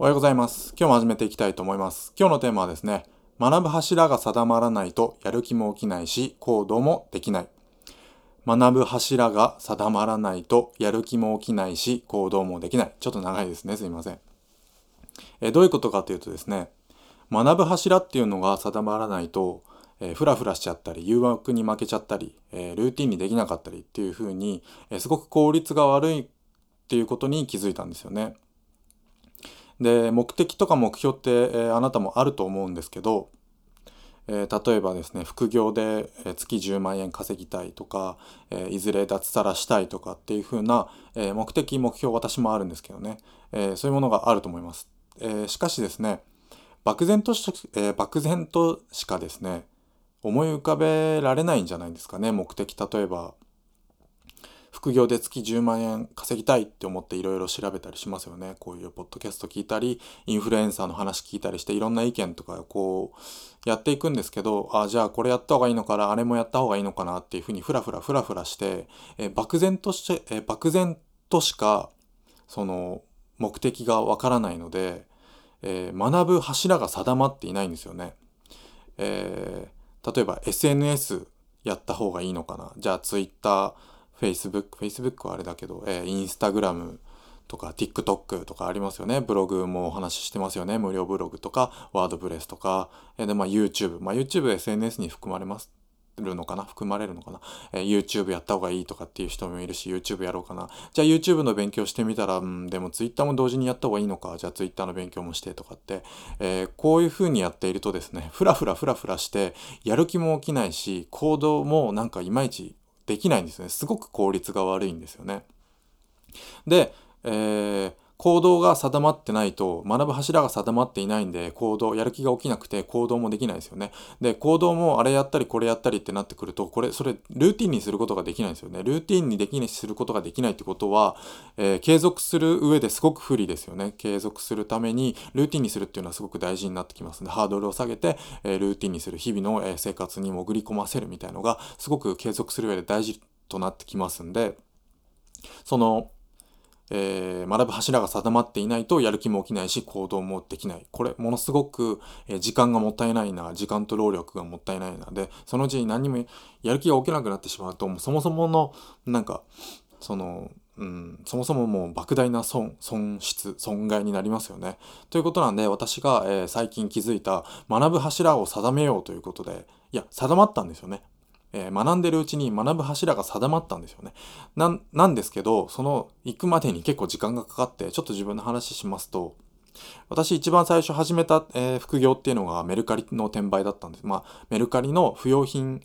おはようございます。今日も始めていきたいと思います。今日のテーマはですね、学ぶ柱が定まらないとやる気も起きないし、行動もできない。学ぶ柱が定まらないとやる気も起きないし、行動もできない。ちょっと長いですね。すいません。えどういうことかというとですね、学ぶ柱っていうのが定まらないと、えー、フラフラしちゃったり、誘惑に負けちゃったり、えー、ルーティンにできなかったりっていう風に、えー、すごく効率が悪いっていうことに気づいたんですよね。で、目的とか目標って、えー、あなたもあると思うんですけど、えー、例えばですね、副業で月10万円稼ぎたいとか、えー、いずれ脱サラしたいとかっていう風な、え、目的、目標私もあるんですけどね、えそういうものがあると思います。えしかしですね、漠然とし,、え漠然としかですね、思い浮かべられないんじゃないですかね、目的。例えば、副業で月10万円稼ぎたいって思っていろいろ調べたりしますよね。こういうポッドキャスト聞いたり、インフルエンサーの話聞いたりして、いろんな意見とかこうやっていくんですけど、あ、じゃあこれやった方がいいのかな、あれもやった方がいいのかなっていうふうにふらふらふらふらして、え漠然として、え漠然としか、その目的がわからないので、えー、学ぶ柱が定まっていないんですよね。えー、例えば SNS やった方がいいのかな。じゃあ Twitter、Facebook、Facebook はあれだけど、えー、Instagram とか TikTok とかありますよね。ブログもお話ししてますよね。無料ブログとか、ワードプレスとか、えー、で、まあ YouTube。まあ YouTube SNS に含まれます。るのかな？含まれるのかな、えー、YouTube やった方がいいとかっていう人もいるし、YouTube やろうかな。じゃあ YouTube の勉強してみたら、うん、でも Twitter も同時にやった方がいいのか？じゃあ Twitter の勉強もしてとかって、えー、こういう風にやっているとですね、ふらふらふらふらして、やる気も起きないし、行動もなんかいまいちできないんですね。すごく効率が悪いんですよね。で、えー行動が定まってないと、学ぶ柱が定まっていないんで、行動、やる気が起きなくて行動もできないですよね。で、行動もあれやったりこれやったりってなってくると、これ、それ、ルーティンにすることができないんですよね。ルーティンにできない、することができないってことは、えー、継続する上ですごく不利ですよね。継続するために、ルーティンにするっていうのはすごく大事になってきますので、ハードルを下げて、えー、ルーティンにする日々の、えー、生活に潜り込ませるみたいのが、すごく継続する上で大事となってきますんで、その、えー、学ぶ柱が定まっていないとやる気も起きないし行動もできない。これ、ものすごく、えー、時間がもったいないな、時間と労力がもったいないな。で、そのうちに何にもやる気が起きなくなってしまうと、もうそもそもの、なんか、その、うん、そもそももう莫大な損、損失、損害になりますよね。ということなんで、私が、えー、最近気づいた学ぶ柱を定めようということで、いや、定まったんですよね。えー、学んでるうちに学ぶ柱が定まったんですよね。ななんですけど、その行くまでに結構時間がかかって、ちょっと自分の話しますと、私一番最初始めた、えー、副業っていうのがメルカリの転売だったんです。まあ、メルカリの不用品、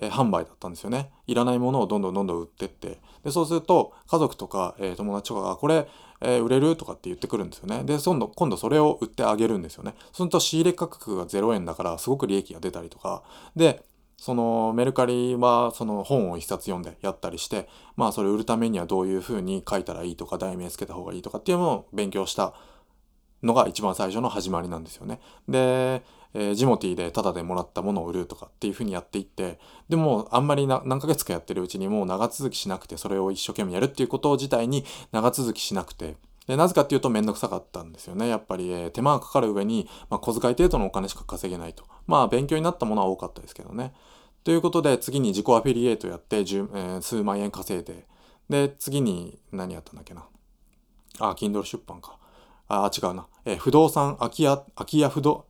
えー、販売だったんですよね。いらないものをどんどんどんどん売ってって。で、そうすると、家族とか、えー、友達とかが、これ、えー、売れるとかって言ってくるんですよね。で、今度、今度それを売ってあげるんですよね。そうすると仕入れ価格が0円だから、すごく利益が出たりとか。で、そのメルカリはその本を一冊読んでやったりして、まあそれ売るためにはどういうふうに書いたらいいとか、題名つけた方がいいとかっていうのを勉強したのが一番最初の始まりなんですよね。で、えー、ジモティーでタダでもらったものを売るとかっていうふうにやっていって、でもあんまり何ヶ月かやってるうちにもう長続きしなくて、それを一生懸命やるっていうこと自体に長続きしなくて、でなぜかっていうとめんどくさかったんですよね。やっぱり、えー、手間がかかる上に、まあ、小遣い程度のお金しか稼げないと。まあ勉強になったものは多かったですけどね。ということで、次に自己アフィリエイトやって、えー、数万円稼いで、で、次に何やったんだっけな。あ、Kindle 出版か。あ、違うな。えー、不動産、空き家、空き家不動、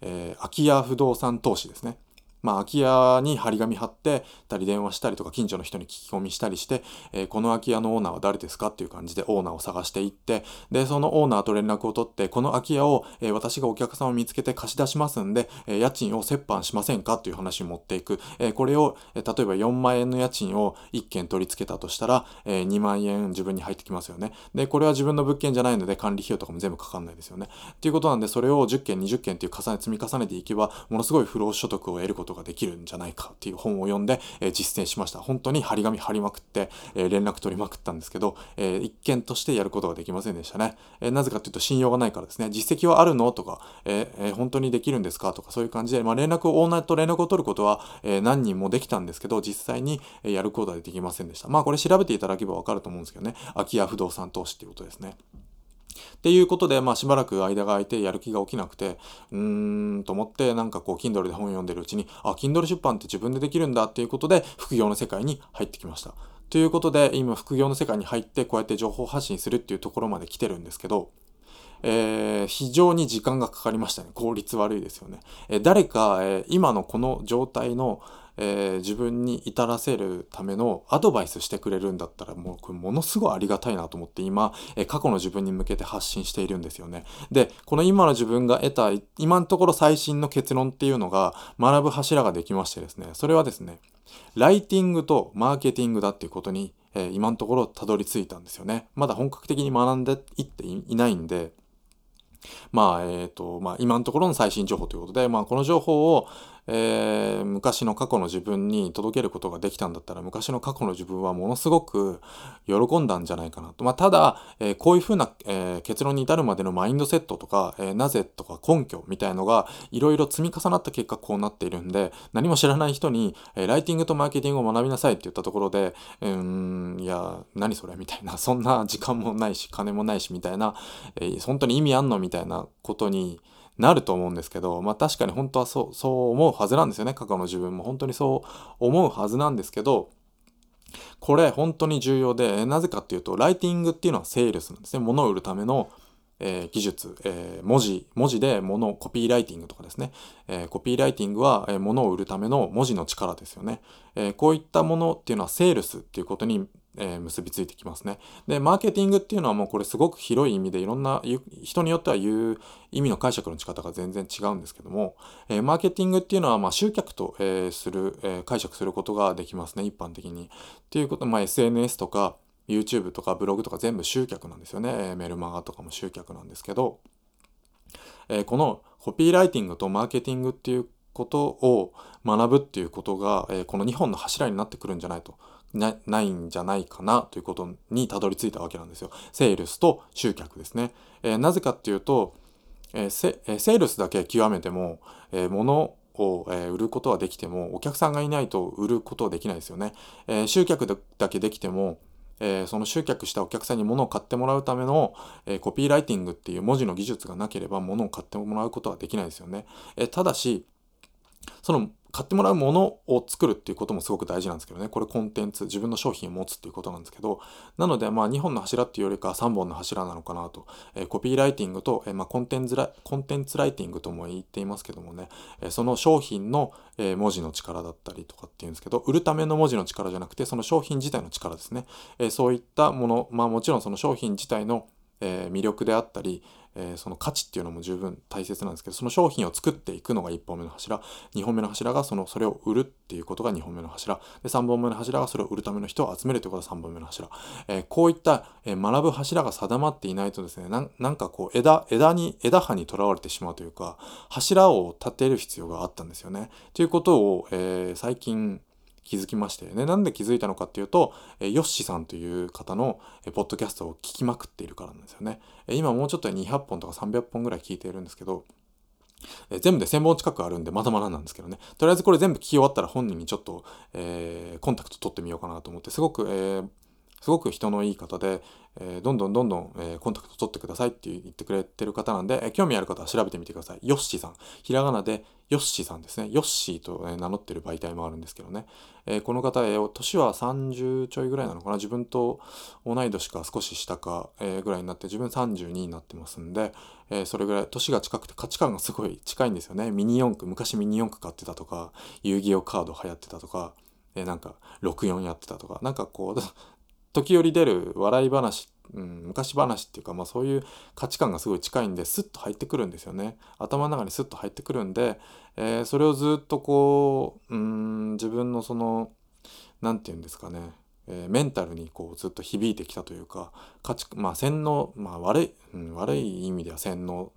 えー、空き家不動産投資ですね。まあ、空き家に張り紙貼ってたり電話したりとか近所の人に聞き込みしたりして、えー、この空き家のオーナーは誰ですかっていう感じでオーナーを探していって、で、そのオーナーと連絡を取って、この空き家を、えー、私がお客さんを見つけて貸し出しますんで、えー、家賃を折半しませんかっていう話に持っていく。えこれを、え例えば4万円の家賃を1件取り付けたとしたら、え2万円自分に入ってきますよね。で、これは自分の物件じゃないので管理費用とかも全部かかんないですよね。っていうことなんで、それを10件、20件っていう重ね、積み重ねていけば、ものすごい不労所得を得ることができるんじゃないかっていう本を読んで、えー、実践しました。本当に張り紙貼りまくって、えー、連絡取りまくったんですけど、えー、一件としてやることができませんでしたね。えなぜかというと信用がないからですね。実績はあるの？とか、ええ本当にできるんですか？とかそういう感じで、まあ、連絡を、オーナーと連絡を取ることは、え何人もできたんですけど、実際にやることはできませんでした。まあこれ調べていただければわかると思うんですけどね。空き家不動産投資っていうことですね。っていうことで、まあしばらく間が空いてやる気が起きなくて、うーんと思ってなんかこう Kindle で本読んでるうちに、あ、Kindle 出版って自分でできるんだっていうことで副業の世界に入ってきました。ということで今副業の世界に入ってこうやって情報発信するっていうところまで来てるんですけど、えー、非常に時間がかかりましたね。効率悪いですよね。えー、誰か、えー、今のこの状態の、えー、自分に至らせるためのアドバイスしてくれるんだったらもうこれものすごいありがたいなと思って今、えー、過去の自分に向けて発信しているんですよね。で、この今の自分が得た今のところ最新の結論っていうのが学ぶ柱ができましてですね、それはですね、ライティングとマーケティングだっていうことに、えー、今のところたどり着いたんですよね。まだ本格的に学んでいっていないんで、まあ、えっ、ー、と、まあ、今のところの最新情報ということで、まあ、この情報を、えー、昔の過去の自分に届けることができたんだったら昔の過去の自分はものすごく喜んだんじゃないかなと。まあ、ただ、えー、こういうふうな、結論に至るまでのマインドセットとか、えなぜとか根拠みたいのがいろいろ積み重なった結果こうなっているんで何も知らない人に、えライティングとマーケティングを学びなさいって言ったところでうーんいや何それみたいなそんな時間もないし金もないしみたいな、え本当に意味あんのみたいなことになると思うんですけど、まあ確かに本当はそう、そう思うはずなんですよね。過去の自分も本当にそう思うはずなんですけど、これ本当に重要で、なぜかっていうと、ライティングっていうのはセールスなんですね。物を売るための、えー、技術、えー、文字、文字で物をコピーライティングとかですね。えー、コピーライティングは、え物を売るための文字の力ですよね。えこういったものっていうのはセールスっていうことにえー、結びついてきますね。で、マーケティングっていうのはもうこれすごく広い意味でいろんな、人によっては言う意味の解釈の仕方が全然違うんですけども、えー、マーケティングっていうのはま集客と、えー、する、え、解釈することができますね、一般的に。っていうこと、まあ SNS とか YouTube とかブログとか全部集客なんですよね。えメルマガとかも集客なんですけど、えこのコピーライティングとマーケティングっていうことを学ぶっていうことが、えこの2本の柱になってくるんじゃないと。なないんじゃないかなということにたどり着いたわけなんですよ。セールスと集客ですね。えー、なぜかっていうと、えー、セールスだけ極めても、えー、物を、え売ることはできてもお客さんがいないと売ることはできないですよね。え集客だけできてもえ、その集客したお客さんに物を買ってもらうための、え、コピーライティングっていう文字の技術がなければ物を買ってもらうことはできないですよね。え、ただし、その買ってもらうものを作るっていうこともすごく大事なんですけどね。これコンテンツ、自分の商品を持つっていうことなんですけど、なのでまあ2本の柱っていうよりか3本の柱なのかなと。えー、コピーライティングと、えー、まあコンテンツラコンテンツライティングとも言っていますけどもね、えー、その商品の、え文字の力だったりとかっていうんですけど、売るための文字の力じゃなくて、その商品自体の力ですね。えそういったもの、まあもちろんその商品自体のえ魅力であったり、えー、その価値っていうのも十分大切なんですけどその商品を作っていくのが1本目の柱。2本目の柱がそのそれを売るっていうことが2本目の柱。で3本目の柱がそれを売るための人を集めるということが3本目の柱、えー、こういった、えー、学ぶ柱が定まっていないとですねなんかこう枝枝に枝葉にとらわれてしまうというか柱を立てる必要があったんですよね。ということを、え最近気づきまして、ね、なんで気づいたのかっていうと、えヨッシーさんという方の、えポッドキャストを聞きまくっているからなんですよね。え今もうちょっとで200本とか300本ぐらい聞いているんですけど、え全部で1000本近くあるんでまだまだなんですけどね。とりあえずこれ全部聞き終わったら本人にちょっと、えー、コンタクト取ってみようかなと思って、すごく、えー、すごく人のいい方で、えー、どんどんどんどん、えー、コンタクト取ってくださいって言ってくれてる方なんで、えー、興味ある方は調べてみてください。ヨッシーさん。ひらがなでヨッシーさんですね。ヨッシーと、え名乗ってる媒体もあるんですけどね。えこの方、え年は30ちょいぐらいなのかな？自分と同い年か少し下か、えぐらいになって、自分32になってますんで、えそれぐらい年が近くて価値観がすごい近いんですよね。ミニ四駆、昔ミニ四駆買ってたとか、遊戯王カード流行ってたとか、えなんか64やってたとか、なんかこう、時折出る笑い話、うん、昔話っていうか、まあそういう価値観がすごい近いんで、スッと入ってくるんですよね。頭の中にスッと入ってくるんで、えー、それをずっとこう、うん、自分のその、何て言うんですかね、えー、メンタルにこうずっと響いてきたというか、価値、まあ洗脳、まあ悪い、うん、悪い意味では洗脳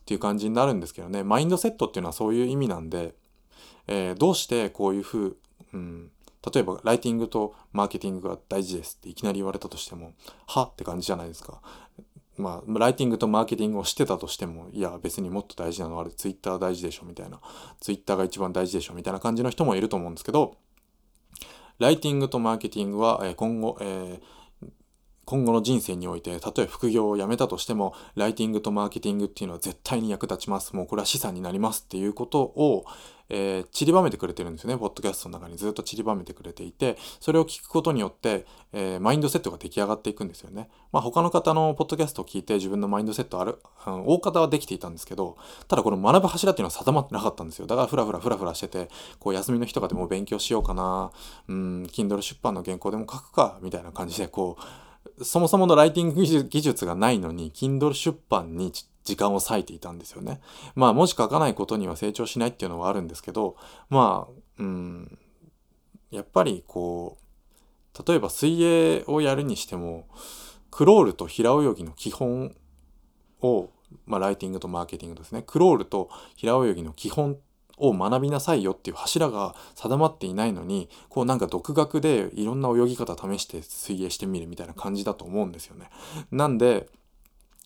っていう感じになるんですけどね、マインドセットっていうのはそういう意味なんで、えー、どうしてこういうふう、うん、例えばライティングとマーケティングが大事ですっていきなり言われたとしても、はって感じじゃないですか。まあ、ライティングとマーケティングをしてたとしても、いや、別にもっと大事なのはあれ、ツイッター大事でしょみたいな、ツイッターが一番大事でしょみたいな感じの人もいると思うんですけど、ライティングとマーケティングは、え今後、えー今後の人生において、たとえ副業を辞めたとしても、ライティングとマーケティングっていうのは絶対に役立ちます。もうこれは資産になりますっていうことを、えー、散りばめてくれてるんですよね。ポッドキャストの中にずっと散りばめてくれていて、それを聞くことによって、えー、マインドセットが出来上がっていくんですよね。まあ他の方のポッドキャストを聞いて自分のマインドセットある、うん、大方はできていたんですけど、ただこの学ぶ柱っていうのは定まってなかったんですよ。だからふらふらふらふらしてて、こう休みの日とかでも勉強しようかな、うん、Kindle 出版の原稿でも書くか、みたいな感じで、こう、そもそものライティング技術がないのに、Kindle 出版に時間を割いていたんですよね。まあ、文字書かないことには成長しないっていうのはあるんですけど、まあ、うん、やっぱりこう、例えば水泳をやるにしても、クロールと平泳ぎの基本を、まあ、ライティングとマーケティングですね。クロールと平泳ぎの基本を学びなさいよっていう柱が定まっていないのにこうなんか独学でいろんな泳ぎ方試して水泳してみるみたいな感じだと思うんですよね。なんで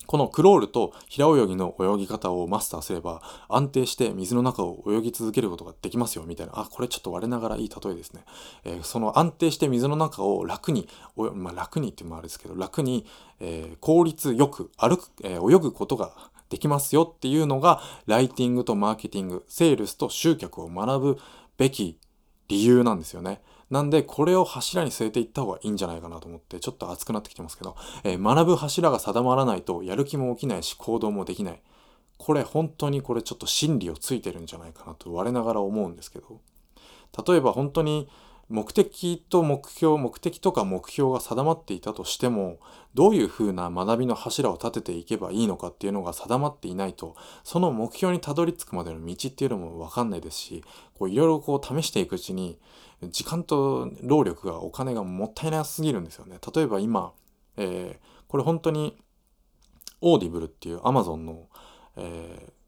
このクロールと平泳ぎの泳ぎ方をマスターすれば安定して水の中を泳ぎ続けることができますよみたいなあこれちょっと我ながらいい例えですね、えー、その安定して水の中を楽にまあ、楽にっていうもあれですけど楽に、えー、効率よく歩く、えー、泳ぐことができますよっていうのがライティングとマーケティングセールスと集客を学ぶべき理由なんですよね。なんでこれを柱に据えていった方がいいんじゃないかなと思ってちょっと熱くなってきてますけど、えー、学ぶ柱が定まらないとやる気も起きないし行動もできない。これ本当にこれちょっと真理をついてるんじゃないかなと我ながら思うんですけど例えば本当に目的と目標目的とか目標が定まっていたとしてもどういうふうな学びの柱を立てていけばいいのかっていうのが定まっていないとその目標にたどり着くまでの道っていうのも分かんないですしこういろいろこう試していくうちに時間と労力がお金がもったいなすぎるんですよね。例えば今、えー、これ本当にオーディブルっていう Amazon の、えー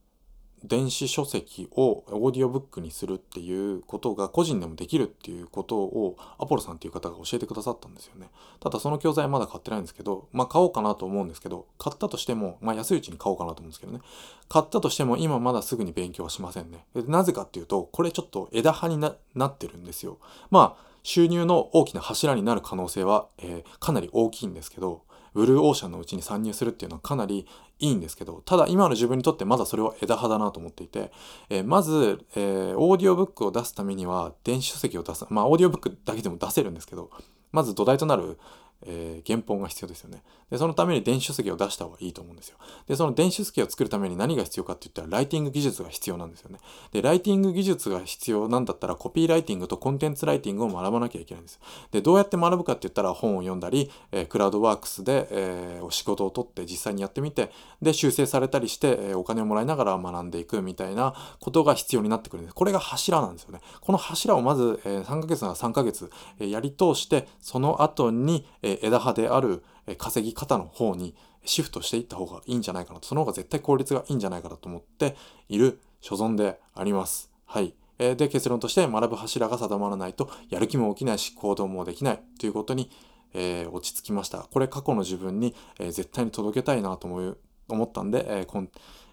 電子書籍をオーディオブックにするっていうことが個人でもできるっていうことをアポロさんっていう方が教えてくださったんですよね。ただその教材まだ買ってないんですけど、まあ買おうかなと思うんですけど、買ったとしても、まあ安いうちに買おうかなと思うんですけどね。買ったとしても今まだすぐに勉強はしませんね。なぜかっていうと、これちょっと枝葉になってるんですよ。まあ収入の大きな柱になる可能性は、えー、かなり大きいんですけど、ブルーオーシャンのうちに参入するっていうのはかなりいいんですけど、ただ今の自分にとってまだそれは枝葉だなと思っていて、えー、まず、えー、オーディオブックを出すためには電子書籍を出す、まあオーディオブックだけでも出せるんですけど、まず土台となるえー、原本が必要ですよね。で、そのために電子書籍を出した方がいいと思うんですよ。で、その電子書籍を作るために何が必要かって言ったら、ライティング技術が必要なんですよね。で、ライティング技術が必要なんだったら、コピーライティングとコンテンツライティングを学ばなきゃいけないんです。で、どうやって学ぶかって言ったら、本を読んだり、えー、クラウドワークスで、えー、お仕事を取って実際にやってみて、で、修正されたりして、えお金をもらいながら学んでいくみたいなことが必要になってくるんです。これが柱なんですよね。この柱をまず、え3ヶ月なら3ヶ月、えやり通して、その後に、え枝葉である稼ぎ方の方にシフトしていった方がいいんじゃないかなと、その方が絶対効率がいいんじゃないかなと思っている所存であります。はい。で、結論として学ぶ柱が定まらないとやる気も起きないし行動もできないということに、えー、落ち着きました。これ過去の自分に、えー、絶対に届けたいなと思う思ったんで、えーこん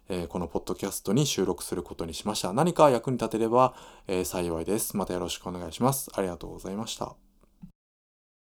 えー、このポッドキャストに収録することにしました。何か役に立てれば、え幸いです。またよろしくお願いします。ありがとうございました。